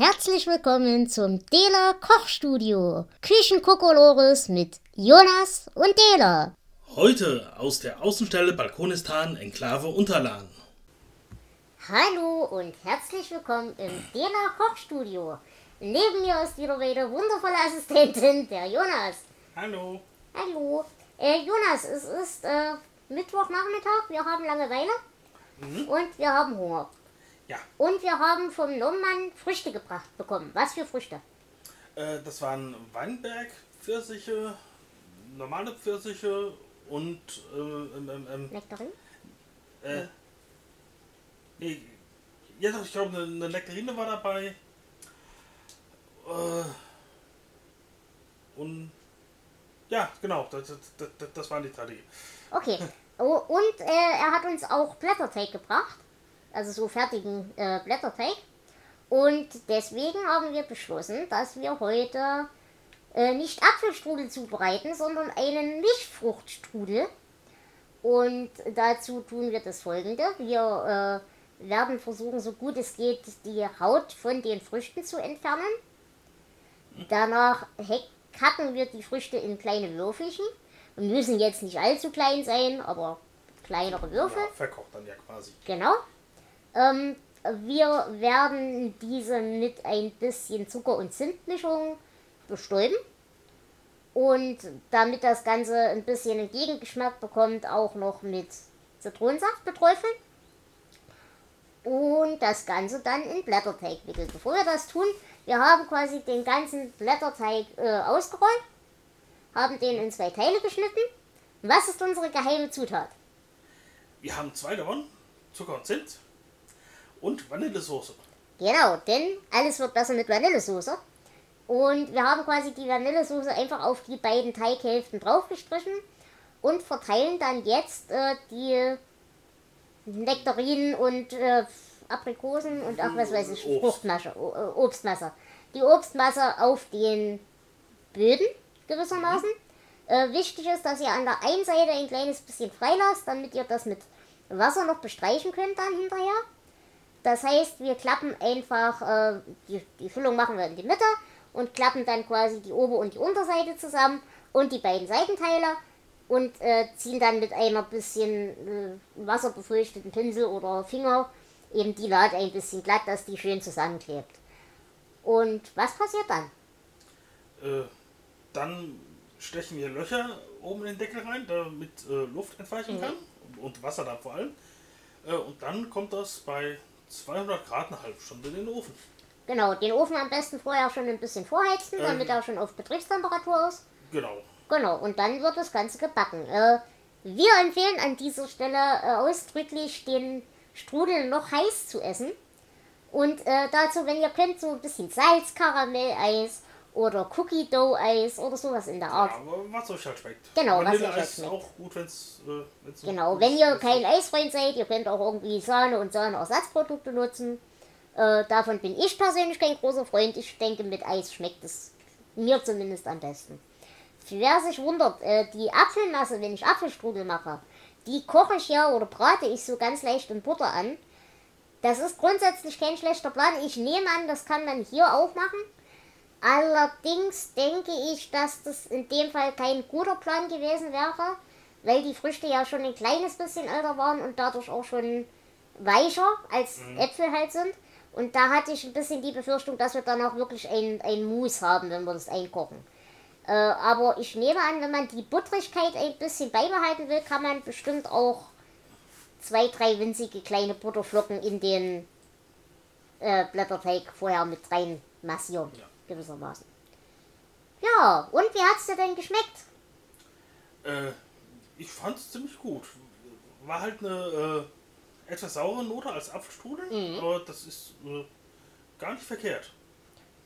Herzlich willkommen zum Dela Kochstudio. Küchenkokolores mit Jonas und Dela. Heute aus der Außenstelle Balkonistan Enklave Unterlagen. Hallo und herzlich willkommen im Dela Kochstudio. Neben mir ist wieder meine wundervolle Assistentin, der Jonas. Hallo. Hallo. Äh, Jonas, es ist äh, Mittwochnachmittag, wir haben Langeweile und wir haben Hunger. Ja, Und wir haben vom Nommann Früchte gebracht bekommen. Was für Früchte? äh, das waren Weinberg, Pfirsiche, normale Pfirsiche und äh, ähm, ähm, ähm, Nektarin? äh, nee, ja doch, ich glaube eine, eine Nektarine war dabei. Äh, und ja, genau, das, das, das, das waren die drei Dinge. Okay. Oh, und äh, er hat uns auch Blätterteig gebracht. Also so fertigen äh, Blätterteig. Und deswegen haben wir beschlossen, dass wir heute äh, nicht Apfelstrudel zubereiten, sondern einen Milchfruchtstrudel. Und dazu tun wir das folgende. Wir äh, werden versuchen, so gut es geht, die Haut von den Früchten zu entfernen. Danach hacken wir die Früchte in kleine Würfelchen. Müssen jetzt nicht allzu klein sein, aber kleinere Würfel. Ja, verkocht dann ja quasi. Genau. Ähm, wir werden diese mit ein bisschen Zucker und Zimtmischung bestäuben. Und damit das Ganze ein bisschen einen Gegengeschmack bekommt, auch noch mit Zitronensaft beträufeln. Und das Ganze dann in Blätterteig wickeln. Bevor wir das tun, wir haben quasi den ganzen Blätterteig äh, ausgerollt, haben den in zwei Teile geschnitten. Was ist unsere geheime Zutat? Wir haben zwei davon, Zucker und Zimt und Vanillesoße. Genau, denn alles wird besser mit Vanillesoße. Und wir haben quasi die Vanillesoße einfach auf die beiden Teighälften draufgestrichen und verteilen dann jetzt äh, die Nektarinen und äh, Aprikosen und auch was weiß ich, Obst. Fruchtmasche, äh, Obstmasse. Die Obstmasse auf den Böden gewissermaßen. Äh, wichtig ist, dass ihr an der einen Seite ein kleines bisschen freilasst, damit ihr das mit Wasser noch bestreichen könnt dann hinterher. Das heißt, wir klappen einfach, äh, die, die Füllung machen wir in die Mitte und klappen dann quasi die Ober- und die Unterseite zusammen und die beiden Seitenteile und äh, ziehen dann mit einer bisschen äh, wasserbefeuchteten Pinsel oder Finger eben die Naht ein bisschen glatt, dass die schön zusammenklebt. Und was passiert dann? Äh, dann stechen wir Löcher oben in den Deckel rein, damit äh, Luft entweichen kann und, Wasser dann vor allem. Äh, und dann kommt das bei 200 Grad eine halbe Stunde in den Ofen. Genau, den Ofen am besten vorher schon ein bisschen vorheizen, Ähm. damit er schon auf Betriebstemperatur ist. Genau. Genau, und dann wird das Ganze gebacken. Äh, wir empfehlen an dieser Stelle äh, ausdrücklich, den Strudel noch heiß zu essen. Und äh, dazu, wenn ihr könnt, so ein bisschen Salz-Karamell-Eis oder Cookie-Dough-Eis oder sowas in der Ja, Art. aber was euch halt schmeckt. Genau, was euch halt schmeckt. auch gut, wenn es. Äh, wenn's Genau, wenn ihr kein Eisfreund seid, ihr könnt auch irgendwie Sahne und Sahneersatzprodukte nutzen. Äh, davon bin ich persönlich kein großer Freund. Ich denke, mit Eis schmeckt es mir zumindest am besten. Wer sich wundert, äh, die Apfelmasse, wenn ich Apfelstrudel mache, die koche ich ja oder brate ich so ganz leicht in Butter an. Das ist grundsätzlich kein schlechter Plan. Ich nehme an, das kann man hier auch machen. Allerdings denke ich, dass das in dem Fall kein guter Plan gewesen wäre, weil die Früchte ja schon ein kleines bisschen älter waren und dadurch auch schon weicher als Äpfel halt sind. Und da hatte ich ein bisschen die Befürchtung, dass wir dann auch wirklich ein, ein Mousse haben, wenn wir das einkochen. Äh, aber ich nehme an, wenn man die Buttrigkeit ein bisschen beibehalten will, kann man bestimmt auch zwei, drei winzige kleine Butterflocken in den äh, Blätterteig vorher mit rein massieren, Ja. Gewissermaßen. Ja, und wie hat's dir denn geschmeckt? Äh, ich fand es ziemlich gut. War halt eine äh, etwas saure Note als Apfelstrudel, Mhm. aber das ist äh, gar nicht verkehrt.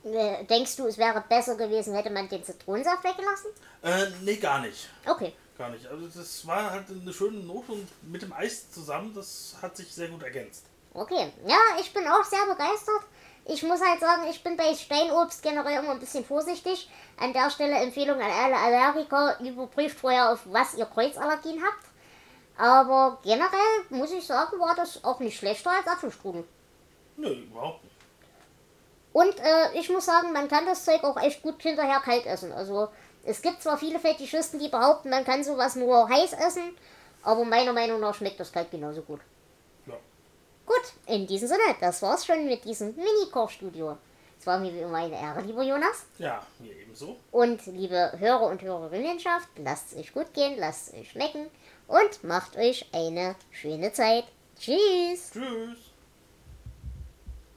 Äh, denkst du, es wäre besser gewesen, hätte man den Zitronensaft weggelassen? Äh, nee, gar nicht. Okay. Gar nicht. Also das war halt eine schöne Note und mit dem Eis zusammen, das hat sich sehr gut ergänzt. Okay, ja, ich bin auch sehr begeistert. Ich muss halt sagen, ich bin bei Steinobst generell immer ein bisschen vorsichtig. An der Stelle Empfehlung an alle Allergiker, überprüft vorher, auf was ihr Kreuzallergien habt. Aber generell muss ich sagen, war das auch nicht schlechter als Apfelstrudel. Nö, überhaupt nicht. Und äh, ich muss sagen, man kann das Zeug auch echt gut hinterher kalt essen. Also es gibt zwar viele Fetischisten, die behaupten, man kann sowas nur heiß essen, aber meiner Meinung nach schmeckt das kalt genauso gut. Gut, in diesem Sinne, das war's schon mit diesem Mini-Kochstudio. Es war mir wie immer eine Ehre, lieber Jonas. Ja, mir ebenso. Und liebe Hörer und Hörerinnenschaft, lasst es euch gut gehen, lasst es euch schmecken und macht euch eine schöne Zeit. Tschüss. Tschüss.